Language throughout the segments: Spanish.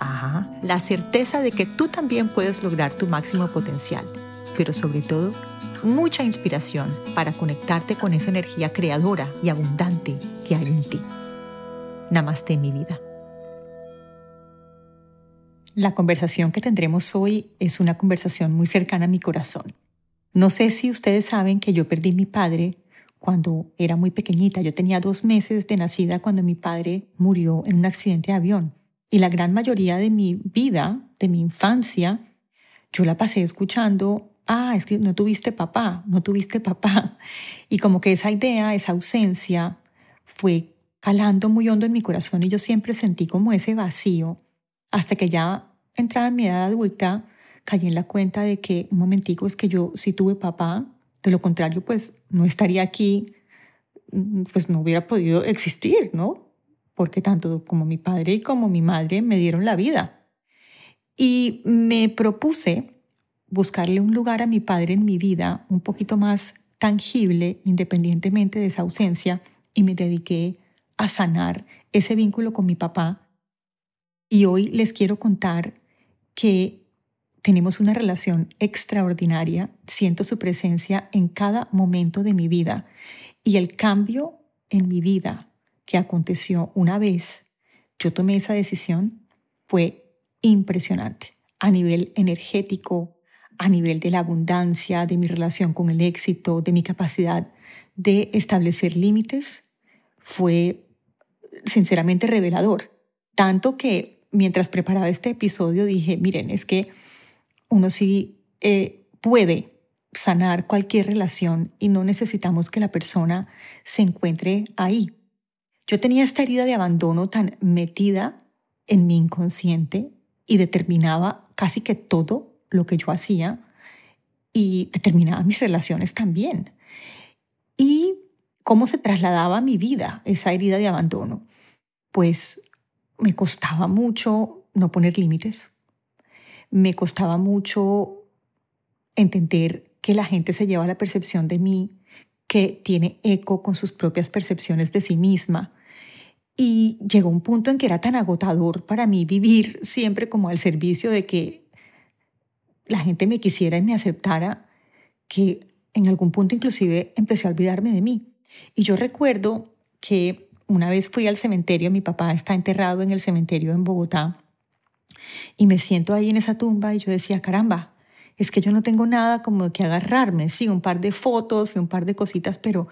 Ajá, la certeza de que tú también puedes lograr tu máximo potencial, pero sobre todo, mucha inspiración para conectarte con esa energía creadora y abundante que hay en ti. Namaste mi vida. La conversación que tendremos hoy es una conversación muy cercana a mi corazón. No sé si ustedes saben que yo perdí a mi padre cuando era muy pequeñita. Yo tenía dos meses de nacida cuando mi padre murió en un accidente de avión. Y la gran mayoría de mi vida, de mi infancia, yo la pasé escuchando, ah, es que no tuviste papá, no tuviste papá. Y como que esa idea, esa ausencia, fue calando muy hondo en mi corazón y yo siempre sentí como ese vacío, hasta que ya entrada en mi edad adulta, caí en la cuenta de que, un momentico, es que yo sí tuve papá, de lo contrario, pues no estaría aquí, pues no hubiera podido existir, ¿no? Porque tanto como mi padre y como mi madre me dieron la vida. Y me propuse buscarle un lugar a mi padre en mi vida un poquito más tangible, independientemente de esa ausencia, y me dediqué a sanar ese vínculo con mi papá. Y hoy les quiero contar que tenemos una relación extraordinaria, siento su presencia en cada momento de mi vida y el cambio en mi vida que aconteció una vez, yo tomé esa decisión, fue impresionante a nivel energético, a nivel de la abundancia, de mi relación con el éxito, de mi capacidad de establecer límites, fue sinceramente revelador. Tanto que mientras preparaba este episodio dije, miren, es que uno sí eh, puede sanar cualquier relación y no necesitamos que la persona se encuentre ahí. Yo tenía esta herida de abandono tan metida en mi inconsciente y determinaba casi que todo lo que yo hacía y determinaba mis relaciones también. Y cómo se trasladaba mi vida esa herida de abandono. Pues me costaba mucho no poner límites. Me costaba mucho entender que la gente se lleva la percepción de mí que tiene eco con sus propias percepciones de sí misma y llegó un punto en que era tan agotador para mí vivir siempre como al servicio de que la gente me quisiera y me aceptara, que en algún punto inclusive empecé a olvidarme de mí. Y yo recuerdo que una vez fui al cementerio, mi papá está enterrado en el cementerio en Bogotá, y me siento ahí en esa tumba y yo decía, caramba, es que yo no tengo nada como que agarrarme, sí, un par de fotos y un par de cositas, pero,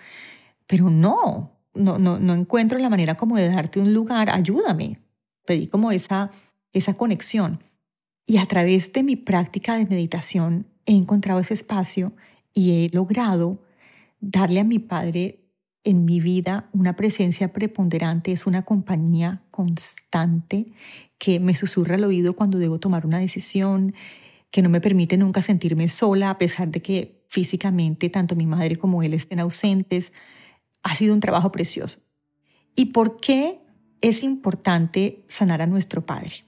pero no, no, no, no encuentro la manera como de darte un lugar, ayúdame. Pedí como esa, esa conexión. Y a través de mi práctica de meditación he encontrado ese espacio y he logrado darle a mi padre en mi vida una presencia preponderante, es una compañía constante que me susurra al oído cuando debo tomar una decisión, que no me permite nunca sentirme sola a pesar de que físicamente tanto mi madre como él estén ausentes, ha sido un trabajo precioso. ¿Y por qué es importante sanar a nuestro padre?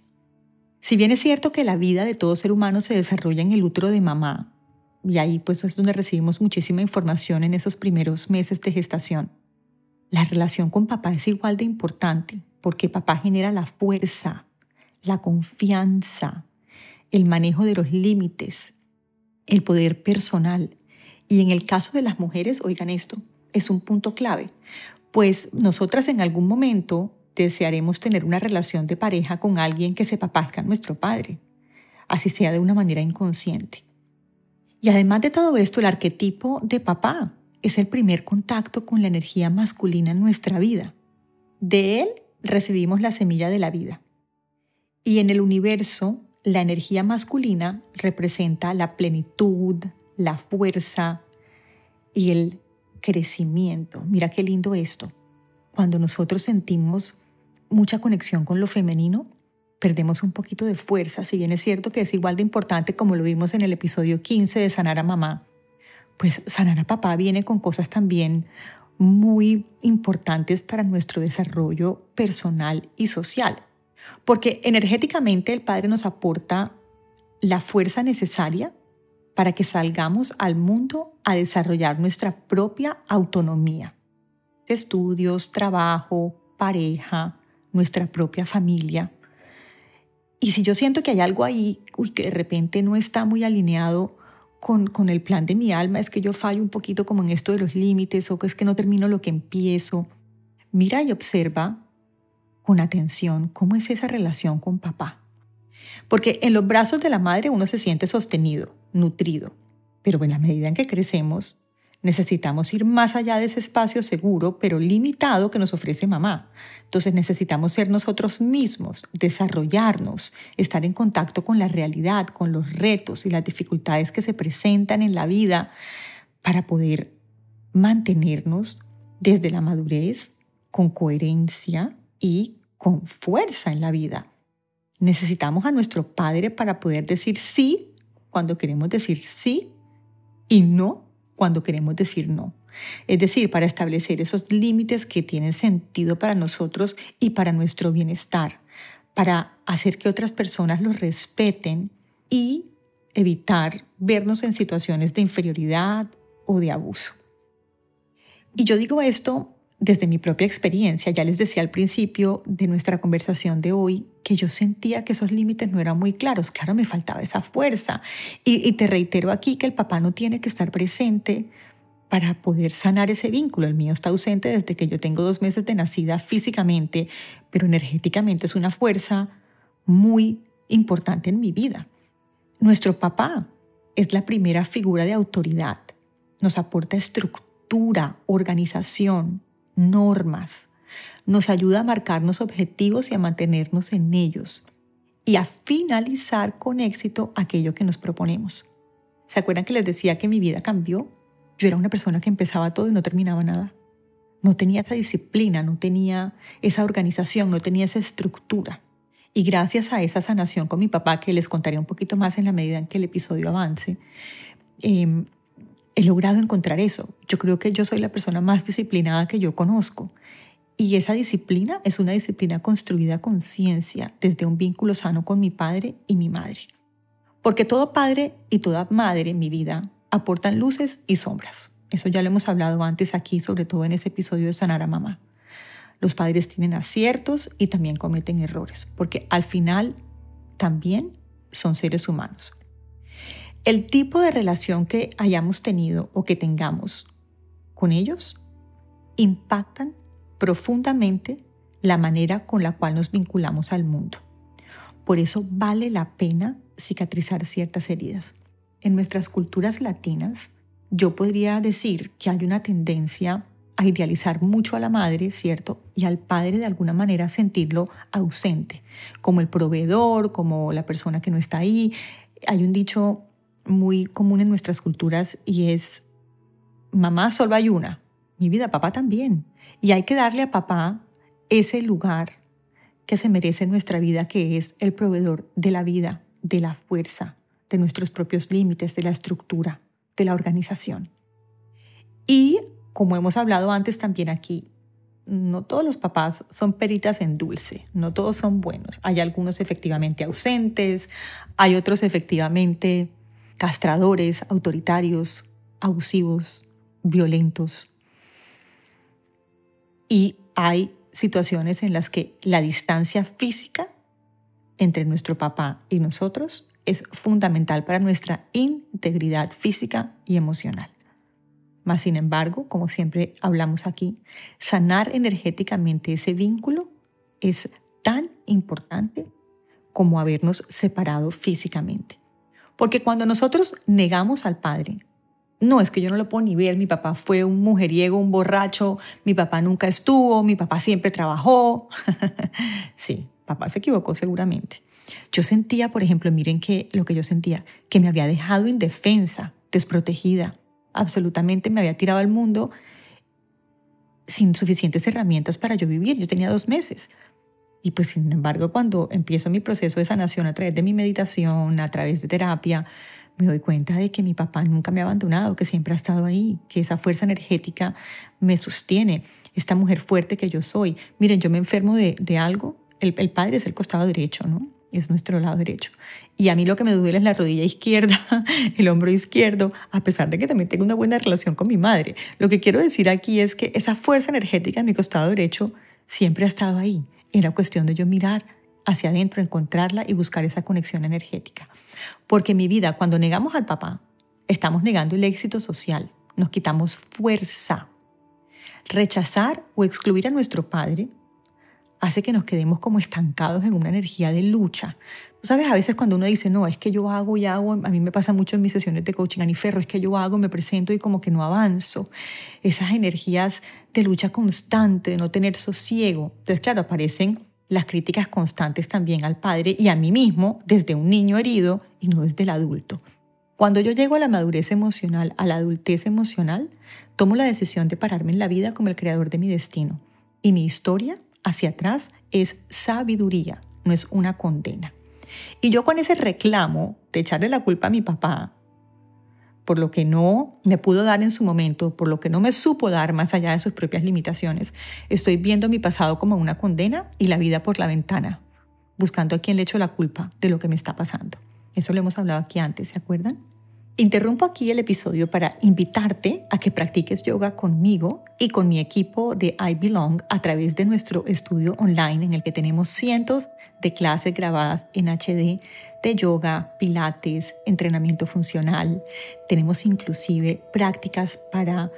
Si bien es cierto que la vida de todo ser humano se desarrolla en el útero de mamá, y ahí pues es donde recibimos muchísima información en esos primeros meses de gestación, la relación con papá es igual de importante porque papá genera la fuerza, la confianza, el manejo de los límites, el poder personal. Y en el caso de las mujeres, oigan esto, es un punto clave, pues nosotras en algún momento desearemos tener una relación de pareja con alguien que se parezca a nuestro padre, así sea de una manera inconsciente. Y además de todo esto, el arquetipo de papá es el primer contacto con la energía masculina en nuestra vida. De él recibimos la semilla de la vida. Y en el universo, la energía masculina representa la plenitud, la fuerza y el crecimiento. Mira qué lindo esto. Cuando nosotros sentimos mucha conexión con lo femenino, perdemos un poquito de fuerza, si bien es cierto que es igual de importante como lo vimos en el episodio 15 de Sanar a Mamá, pues sanar a papá viene con cosas también muy importantes para nuestro desarrollo personal y social. Porque energéticamente el Padre nos aporta la fuerza necesaria para que salgamos al mundo a desarrollar nuestra propia autonomía. Estudios, trabajo, pareja, nuestra propia familia. Y si yo siento que hay algo ahí uy, que de repente no está muy alineado con, con el plan de mi alma, es que yo fallo un poquito como en esto de los límites o que es que no termino lo que empiezo, mira y observa con atención cómo es esa relación con papá. Porque en los brazos de la madre uno se siente sostenido, nutrido, pero en la medida en que crecemos, necesitamos ir más allá de ese espacio seguro, pero limitado que nos ofrece mamá. Entonces necesitamos ser nosotros mismos, desarrollarnos, estar en contacto con la realidad, con los retos y las dificultades que se presentan en la vida para poder mantenernos desde la madurez con coherencia y con fuerza en la vida. Necesitamos a nuestro Padre para poder decir sí cuando queremos decir sí y no cuando queremos decir no. Es decir, para establecer esos límites que tienen sentido para nosotros y para nuestro bienestar, para hacer que otras personas los respeten y evitar vernos en situaciones de inferioridad o de abuso. Y yo digo esto desde mi propia experiencia, ya les decía al principio de nuestra conversación de hoy, que yo sentía que esos límites no eran muy claros, claro, me faltaba esa fuerza. Y, te reitero aquí que el papá no tiene que estar presente para poder sanar ese vínculo. El mío está ausente desde que yo tengo dos meses de nacida físicamente, pero energéticamente es una fuerza muy importante en mi vida. Nuestro papá es la primera figura de autoridad. Nos aporta estructura, organización, normas. Nos ayuda a marcarnos objetivos y a mantenernos en ellos y a finalizar con éxito aquello que nos proponemos. ¿Se acuerdan que les decía que mi vida cambió? Yo era una persona que empezaba todo y no terminaba nada. No tenía esa disciplina, no tenía esa organización, no tenía esa estructura. Y gracias a esa sanación con mi papá, que les contaré un poquito más en la medida en que el episodio avance, eh, he logrado encontrar eso. Yo creo que yo soy la persona más disciplinada que yo conozco. Y esa disciplina es una disciplina construida con ciencia, desde un vínculo sano con mi padre y mi madre. Porque todo padre y toda madre en mi vida aportan luces y sombras. Eso ya lo hemos hablado antes aquí, sobre todo en ese episodio de Sanar a Mamá. Los padres tienen aciertos y también cometen errores, porque al final también son seres humanos. El tipo de relación que hayamos tenido o que tengamos con ellos impactan profundamente la manera con la cual nos vinculamos al mundo. Por eso vale la pena cicatrizar ciertas heridas. En nuestras culturas latinas, yo podría decir que hay una tendencia a idealizar mucho a la madre, ¿cierto? Y al padre de alguna manera sentirlo ausente, como el proveedor, como la persona que no está ahí. Hay un dicho muy común en nuestras culturas y es, mamá solo hay una, mi vida, papá también. Y hay que darle a papá ese lugar que se merece en nuestra vida, que es el proveedor de la vida, de la fuerza, de nuestros propios límites, de la estructura, de la organización. Y como hemos hablado antes también aquí, no todos los papás son peritas en dulce, no todos son buenos. Hay algunos efectivamente ausentes, hay otros efectivamente castradores, autoritarios, abusivos, violentos. Y hay situaciones en las que la distancia física entre nuestro papá y nosotros es fundamental para nuestra integridad física y emocional. Mas, sin embargo, como siempre hablamos aquí, sanar energéticamente ese vínculo es tan importante como habernos separado físicamente. Porque cuando nosotros negamos al Padre, no, es que yo no lo puedo ni ver, mi papá fue un mujeriego, un borracho, mi papá nunca estuvo, mi papá siempre trabajó. sí, papá se equivocó seguramente. Yo sentía, por ejemplo, miren que lo que yo sentía, que me había dejado indefensa, desprotegida, absolutamente me había tirado al mundo sin suficientes herramientas para yo vivir. Yo tenía dos meses. Y pues sin embargo, cuando empiezo mi proceso de sanación a través de mi meditación, a través de terapia, me doy cuenta de que mi papá nunca me ha abandonado, que siempre ha estado ahí, que esa fuerza energética me sostiene, esta mujer fuerte que yo soy. Miren, yo me enfermo de, algo, el, el padre es el costado derecho, ¿no? Es nuestro lado derecho. Y a mí lo que me duele es la rodilla izquierda, el hombro izquierdo, a pesar de que también tengo una buena relación con mi madre. Lo que quiero decir aquí es que esa fuerza energética en mi costado derecho siempre ha estado ahí. Era cuestión de yo mirar hacia adentro, encontrarla y buscar esa conexión energética. Porque en mi vida, cuando negamos al papá, estamos negando el éxito social, nos quitamos fuerza. Rechazar o excluir a nuestro padre hace que nos quedemos como estancados en una energía de lucha. Tú sabes, a veces cuando uno dice, no, es que yo hago y hago, a mí me pasa mucho en mis sesiones de coaching, Aniferro, es que yo hago, me presento y como que no avanzo. Esas energías de lucha constante, de no tener sosiego. Entonces, claro, aparecen las críticas constantes también al padre y a mí mismo desde un niño herido y no desde el adulto. Cuando yo llego a la madurez emocional, a la adultez emocional, tomo la decisión de pararme en la vida como el creador de mi destino. Y mi historia hacia atrás es sabiduría, no es una condena. Y yo con ese reclamo de echarle la culpa a mi papá por lo que no me pudo dar en su momento, por lo que no me supo dar más allá de sus propias limitaciones, estoy viendo mi pasado como una condena y la vida por la ventana, buscando a quien le echo la culpa de lo que me está pasando. Eso lo hemos hablado aquí antes, ¿se acuerdan? Interrumpo aquí el episodio para invitarte a que practiques yoga conmigo y con mi equipo de I Belong a través de nuestro estudio online en el que tenemos cientos de clases grabadas en HD de yoga, pilates, entrenamiento funcional. Tenemos inclusive prácticas para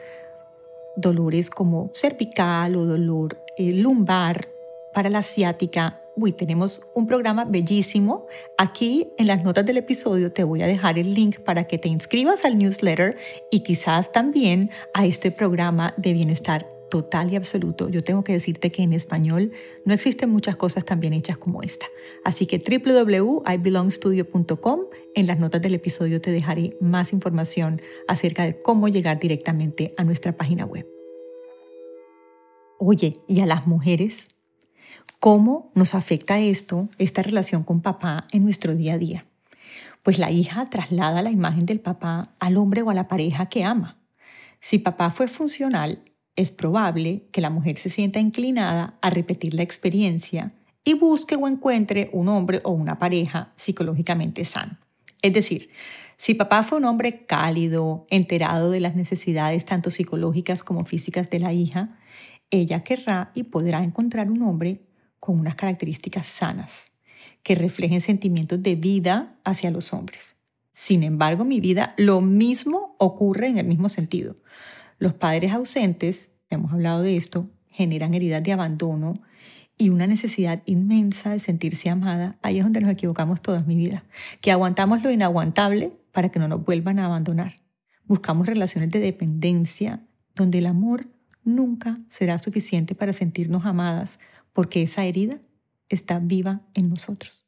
dolores como cervical o dolor eh, lumbar, para la asiática. Uy, tenemos un programa bellísimo. Aquí en las notas del episodio te voy a dejar el link para que te inscribas al newsletter y quizás también a este programa de bienestar total y absoluto. Yo tengo que decirte que en español no existen muchas cosas tan bien hechas como esta. Así que www.ibelongstudio.com, en las notas del episodio te dejaré más información acerca de cómo llegar directamente a nuestra página web. Oye, ¿y a las mujeres? ¿Cómo nos afecta esto, esta relación con papá en nuestro día a día? Pues la hija traslada la imagen del papá al hombre o a la pareja que ama. Si papá fue funcional, es probable que la mujer se sienta inclinada a repetir la experiencia y busque o encuentre un hombre o una pareja psicológicamente sano. Es decir, si papá fue un hombre cálido, enterado de las necesidades tanto psicológicas como físicas de la hija, ella querrá y podrá encontrar un hombre con unas características sanas, que reflejen sentimientos de vida hacia los hombres. Sin embargo, mi vida, lo mismo ocurre en el mismo sentido. Los padres ausentes, hemos hablado de esto, generan heridas de abandono y una necesidad inmensa de sentirse amada. Ahí es donde nos equivocamos toda mi vida, que aguantamos lo inaguantable para que no nos vuelvan a abandonar. Buscamos relaciones de dependencia donde el amor nunca será suficiente para sentirnos amadas porque esa herida está viva en nosotros.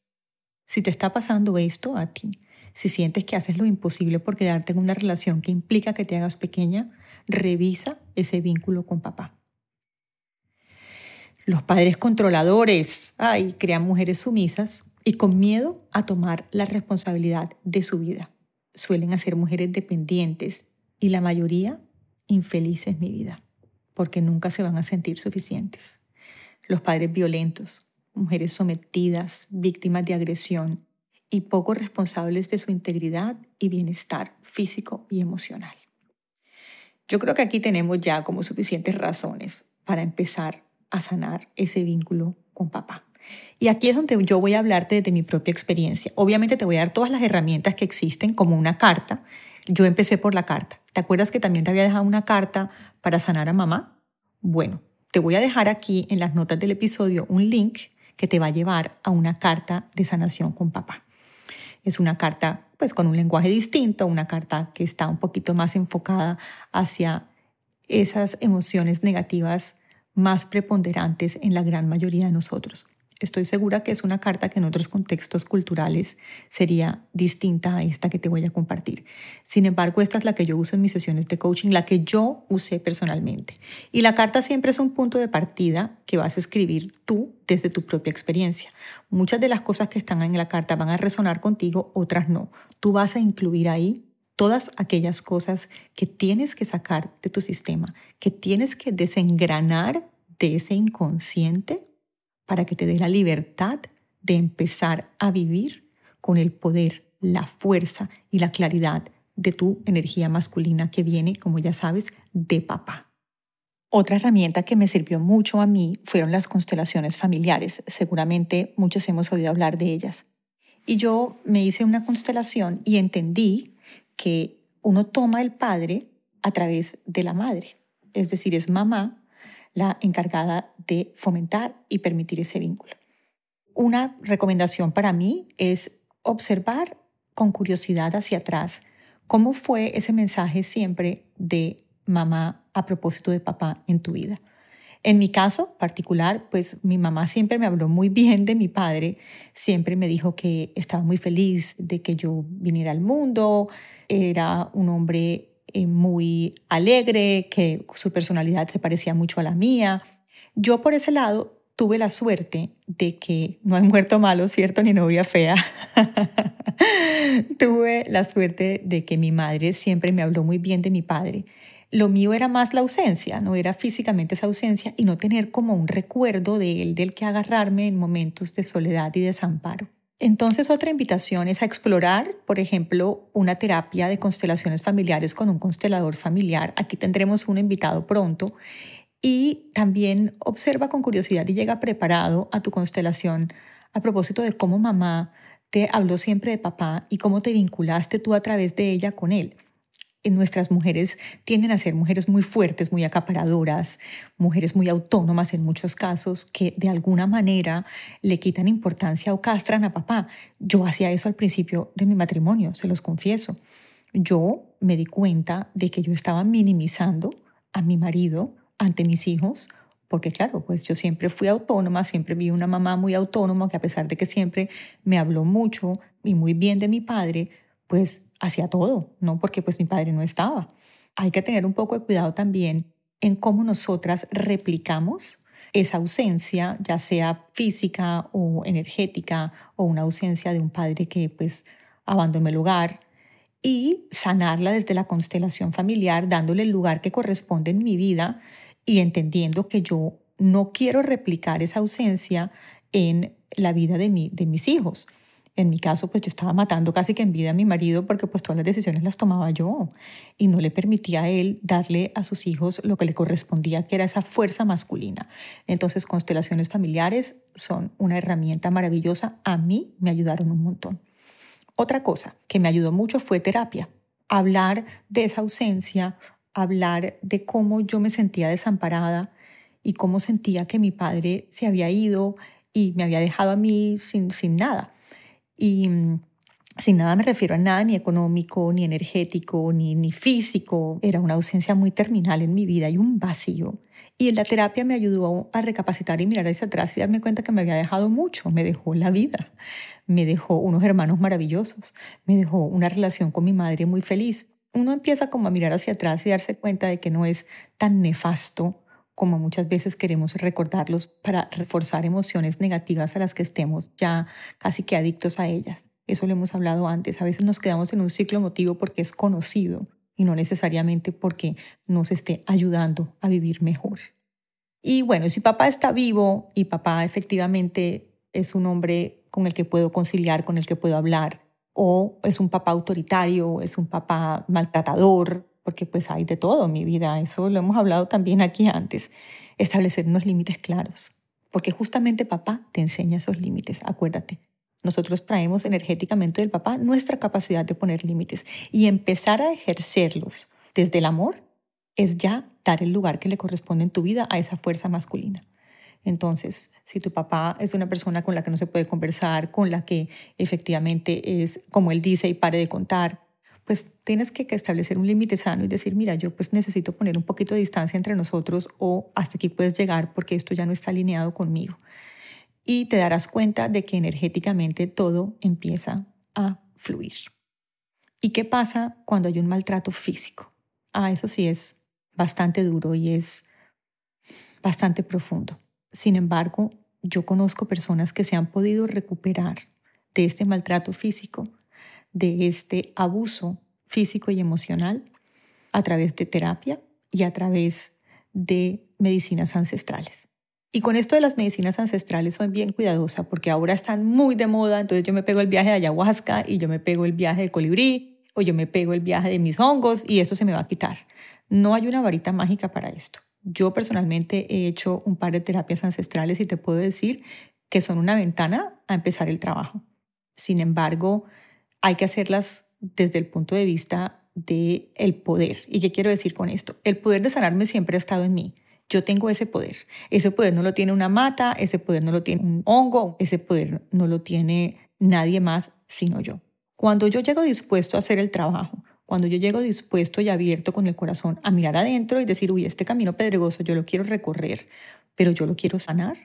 Si te está pasando esto a ti, si sientes que haces lo imposible por quedarte en una relación que implica que te hagas pequeña, revisa ese vínculo con papá. Los padres controladores, ay, crean mujeres sumisas y con miedo a tomar la responsabilidad de su vida. Suelen hacer mujeres dependientes y la mayoría infelices mi vida, porque nunca se van a sentir suficientes. Los padres violentos, mujeres sometidas, víctimas de agresión y poco responsables de su integridad y bienestar físico y emocional. Yo creo que aquí tenemos ya como suficientes razones para empezar a sanar ese vínculo con papá. Y aquí es donde yo voy a hablarte de mi propia experiencia. Obviamente te voy a dar todas las herramientas que existen como una carta. Yo empecé por la carta. ¿Te acuerdas que también te había dejado una carta para sanar a mamá? Bueno, te voy a dejar aquí en las notas del episodio un link que te va a llevar a una carta de sanación con papá. Es una carta pues con un lenguaje distinto, una carta que está un poquito más enfocada hacia esas emociones negativas más preponderantes en la gran mayoría de nosotros. Estoy segura que es una carta que en otros contextos culturales sería distinta a esta que te voy a compartir. Sin embargo, esta es la que yo uso en mis sesiones de coaching, la que yo usé personalmente. Y la carta siempre es un punto de partida que vas a escribir tú desde tu propia experiencia. Muchas de las cosas que están en la carta van a resonar contigo, otras no. Tú vas a incluir ahí todas aquellas cosas que tienes que sacar de tu sistema, que tienes que desengranar de ese inconsciente para que te dé la libertad de empezar a vivir con el poder, la fuerza y la claridad de tu energía masculina que viene, como ya sabes, de papá. Otra herramienta que me sirvió mucho a mí fueron las constelaciones familiares. Seguramente muchos hemos oído hablar de ellas. Y yo me hice una constelación y entendí que uno toma el padre a través de la madre. Es decir, es mamá la encargada de fomentar y permitir ese vínculo. Una recomendación para mí es observar con curiosidad hacia atrás cómo fue ese mensaje siempre de mamá a propósito de papá en tu vida. En mi caso particular, pues mi mamá siempre me habló muy bien de mi padre, siempre me dijo que estaba muy feliz de que yo viniera al mundo, era un hombre eh, muy alegre, que su personalidad se parecía mucho a la mía. Yo por ese lado tuve la suerte de que no hay muerto malo, ¿cierto? Ni novia fea. tuve la suerte de que mi madre siempre me habló muy bien de mi padre. Lo mío era más la ausencia, no era físicamente esa ausencia y no tener como un recuerdo de él, del que agarrarme en momentos de soledad y desamparo. Entonces otra invitación es a explorar, por ejemplo, una terapia de constelaciones familiares con un constelador familiar. Aquí tendremos un invitado pronto. Y también observa con curiosidad y llega preparado a tu constelación a propósito de cómo mamá te habló siempre de papá y cómo te vinculaste tú a través de ella con él nuestras mujeres tienden a ser mujeres muy fuertes, muy acaparadoras, mujeres muy autónomas en muchos casos, que de alguna manera le quitan importancia o castran a papá. Yo hacía eso al principio de mi matrimonio, se los confieso. Yo me di cuenta de que yo estaba minimizando a mi marido ante mis hijos, porque claro, pues yo siempre fui autónoma, siempre vi una mamá muy autónoma que a pesar de que siempre me habló mucho y muy bien de mi padre, pues hacía todo, ¿no? Porque pues mi padre no estaba. Hay que tener un poco de cuidado también en cómo nosotras replicamos esa ausencia, ya sea física o energética, o una ausencia de un padre que pues abandonó el lugar, y sanarla desde la constelación familiar, dándole el lugar que corresponde en mi vida y entendiendo que yo no quiero replicar esa ausencia en la vida de, mi, de mis hijos. En mi caso, pues yo estaba matando casi que en vida a mi marido porque pues todas las decisiones las tomaba yo y no le permitía a él darle a sus hijos lo que le correspondía, que era esa fuerza masculina. Entonces, constelaciones familiares son una herramienta maravillosa. A mí me ayudaron un montón. Otra cosa que me ayudó mucho fue terapia. Hablar de esa ausencia, hablar de cómo yo me sentía desamparada y cómo sentía que mi padre se había ido y me había dejado a mí sin, sin nada. Y mm, sin nada me refiero a nada ni económico, ni energético, ni, ni físico. Era una ausencia muy terminal en mi vida y un vacío. Y en la terapia me ayudó a recapacitar y mirar hacia atrás y darme cuenta que me había dejado mucho. Me dejó la vida, me dejó unos hermanos maravillosos, me dejó una relación con mi madre muy feliz. Uno empieza como a mirar hacia atrás y darse cuenta de que no es tan nefasto como muchas veces queremos recordarlos para reforzar emociones negativas a las que estemos ya casi que adictos a ellas. Eso lo hemos hablado antes. A veces nos quedamos en un ciclo emotivo porque es conocido y no necesariamente porque nos esté ayudando a vivir mejor. Y bueno, si papá está vivo y papá efectivamente es un hombre con el que puedo conciliar, con el que puedo hablar, o es un papá autoritario, es un papá maltratador, porque pues hay de todo en mi vida, eso lo hemos hablado también aquí antes, establecer unos límites claros, porque justamente papá te enseña esos límites, acuérdate. Nosotros traemos energéticamente del papá nuestra capacidad de poner límites y empezar a ejercerlos desde el amor es ya dar el lugar que le corresponde en tu vida a esa fuerza masculina. Entonces, si tu papá es una persona con la que no se puede conversar, con la que efectivamente es, como él dice, y pare de contar, pues tienes que establecer un límite sano y decir, mira, yo pues necesito poner un poquito de distancia entre nosotros o hasta aquí puedes llegar porque esto ya no está alineado conmigo. y te darás cuenta de que energéticamente todo empieza a fluir. ¿Y qué pasa cuando hay un maltrato físico? Ah, eso sí es bastante duro y es bastante profundo. Sin embargo, yo conozco personas que se han podido recuperar de este maltrato físico, de este abuso físico y emocional a través de terapia y a través de medicinas ancestrales. Y con esto de las medicinas ancestrales soy bien cuidadosa porque ahora están muy de moda, entonces yo me pego el viaje de ayahuasca y yo me pego el viaje de colibrí o yo me pego el viaje de mis hongos y esto se me va a quitar. No hay una varita mágica para esto. Yo personalmente he hecho un par de terapias ancestrales y te puedo decir que son una ventana a empezar el trabajo. Sin embargo, hay que hacerlas desde el punto de vista del el poder. ¿Y qué quiero decir con esto? El poder de sanarme siempre ha estado en mí. Yo tengo ese poder. Ese poder no lo tiene una mata, ese poder no lo tiene un hongo, ese poder no lo tiene nadie más sino yo. Cuando yo llego dispuesto a hacer el trabajo, cuando yo llego dispuesto y abierto con el corazón a mirar adentro y decir, uy, este camino pedregoso yo lo quiero recorrer, pero yo lo quiero sanar.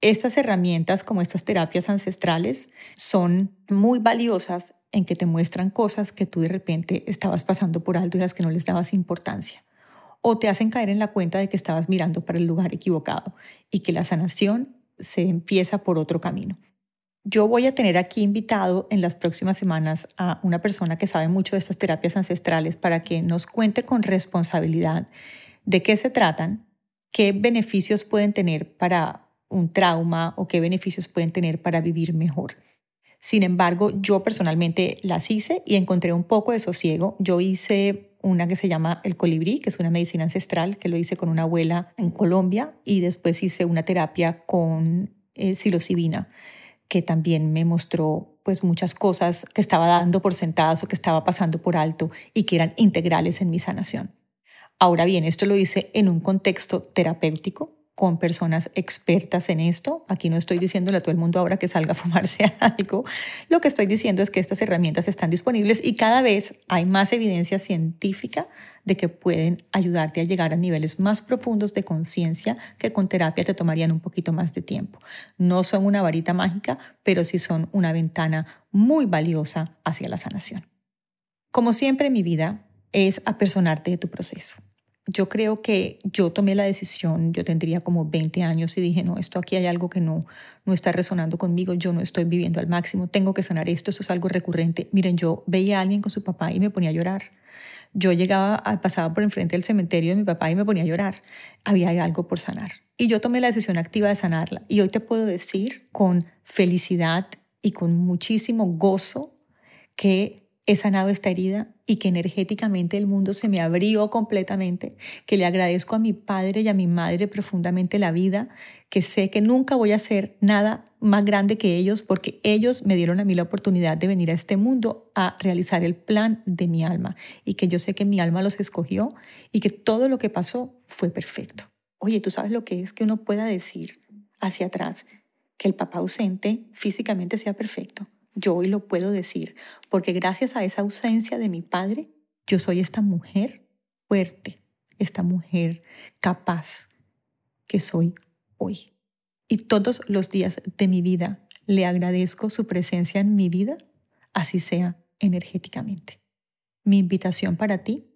Estas herramientas como estas terapias ancestrales son muy valiosas en que te muestran cosas que tú de repente estabas pasando por alto y las que no les dabas importancia. O te hacen caer en la cuenta de que estabas mirando para el lugar equivocado y que la sanación se empieza por otro camino. Yo voy a tener aquí invitado en las próximas semanas a una persona que sabe mucho de estas terapias ancestrales para que nos cuente con responsabilidad de qué se tratan, qué beneficios pueden tener para un trauma o qué beneficios pueden tener para vivir mejor. Sin embargo, yo personalmente las hice y encontré un poco de sosiego. Yo hice una que se llama el colibrí, que es una medicina ancestral, que lo hice con una abuela en Colombia, y después hice una terapia con eh, psilocibina que también me mostró pues muchas cosas que estaba dando por sentadas o que estaba pasando por alto y que eran integrales en mi sanación. Ahora bien, esto lo hice en un contexto terapéutico con personas expertas en esto. Aquí no estoy diciéndole a todo el mundo ahora que salga a fumarse algo. Lo que estoy diciendo es que estas herramientas están disponibles y cada vez hay más evidencia científica de que pueden ayudarte a llegar a niveles más profundos de conciencia que con terapia te tomarían un poquito más de tiempo. No son una varita mágica, pero sí son una ventana muy valiosa hacia la sanación. Como siempre mi vida, es apersonarte de tu proceso. Yo creo que yo tomé la decisión, yo tendría como 20 años y dije, no, esto aquí hay algo que no, no está resonando conmigo, yo no estoy viviendo al máximo, tengo que sanar esto, esto es algo recurrente. Miren, yo veía a alguien con su papá y me ponía a llorar yo llegaba, pasaba por enfrente del cementerio de mi papá y me ponía a llorar. Había algo por sanar. Y yo tomé la decisión activa de sanarla. Y hoy te puedo decir con felicidad y con muchísimo gozo que he sanado esta herida y que energéticamente el mundo se me abrió completamente, que le agradezco a mi padre y a mi madre profundamente la vida, que sé que nunca voy a ser nada más grande que ellos porque ellos me dieron a mí la oportunidad de venir a este mundo a realizar el plan de mi alma y que yo sé que mi alma los escogió y que todo lo que pasó fue perfecto. Oye, ¿tú sabes lo que es que uno pueda decir hacia atrás que el papá ausente físicamente sea perfecto? Yo hoy lo puedo decir, porque gracias a esa ausencia de mi padre, yo soy esta mujer fuerte, esta mujer capaz que soy hoy. Y todos los días de mi vida le agradezco su presencia en mi vida, así sea energéticamente. Mi invitación para ti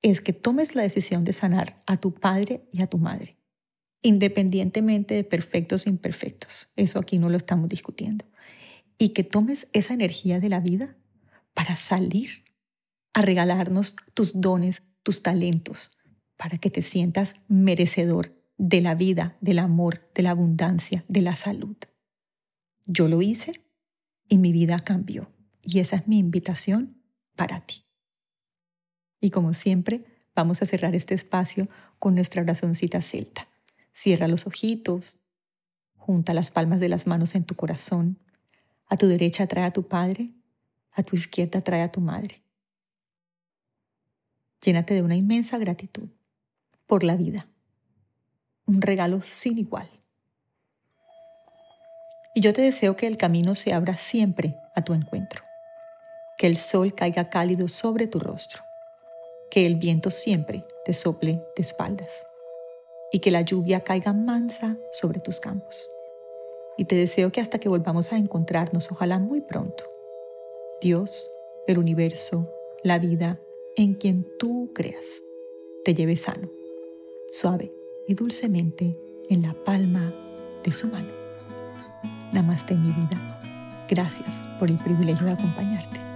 es que tomes la decisión de sanar a tu padre y a tu madre, independientemente de perfectos o imperfectos. Eso aquí no lo estamos discutiendo y que tomes esa energía de la vida para salir a regalarnos tus dones, tus talentos, para que te sientas merecedor de la vida, del amor, de la abundancia, de la salud. Yo lo hice y mi vida cambió. Y esa es mi invitación para ti. Y como siempre, vamos a cerrar este espacio con nuestra oracióncita celta. Cierra los ojitos, junta las palmas de las manos en tu corazón a tu derecha trae a tu padre, a tu izquierda trae a tu madre. Llénate de una inmensa gratitud por la vida, un regalo sin igual. Y yo te deseo que el camino se abra siempre a tu encuentro, que el sol caiga cálido sobre tu rostro, que el viento siempre te sople de espaldas. Y que la lluvia caiga mansa sobre tus campos y te deseo que hasta que volvamos a encontrarnos, ojalá muy pronto, Dios, el universo, la vida, en quien tú creas, te lleve sano, suave y dulcemente en la palma de su mano. Namaste mi vida. Gracias por el privilegio de acompañarte.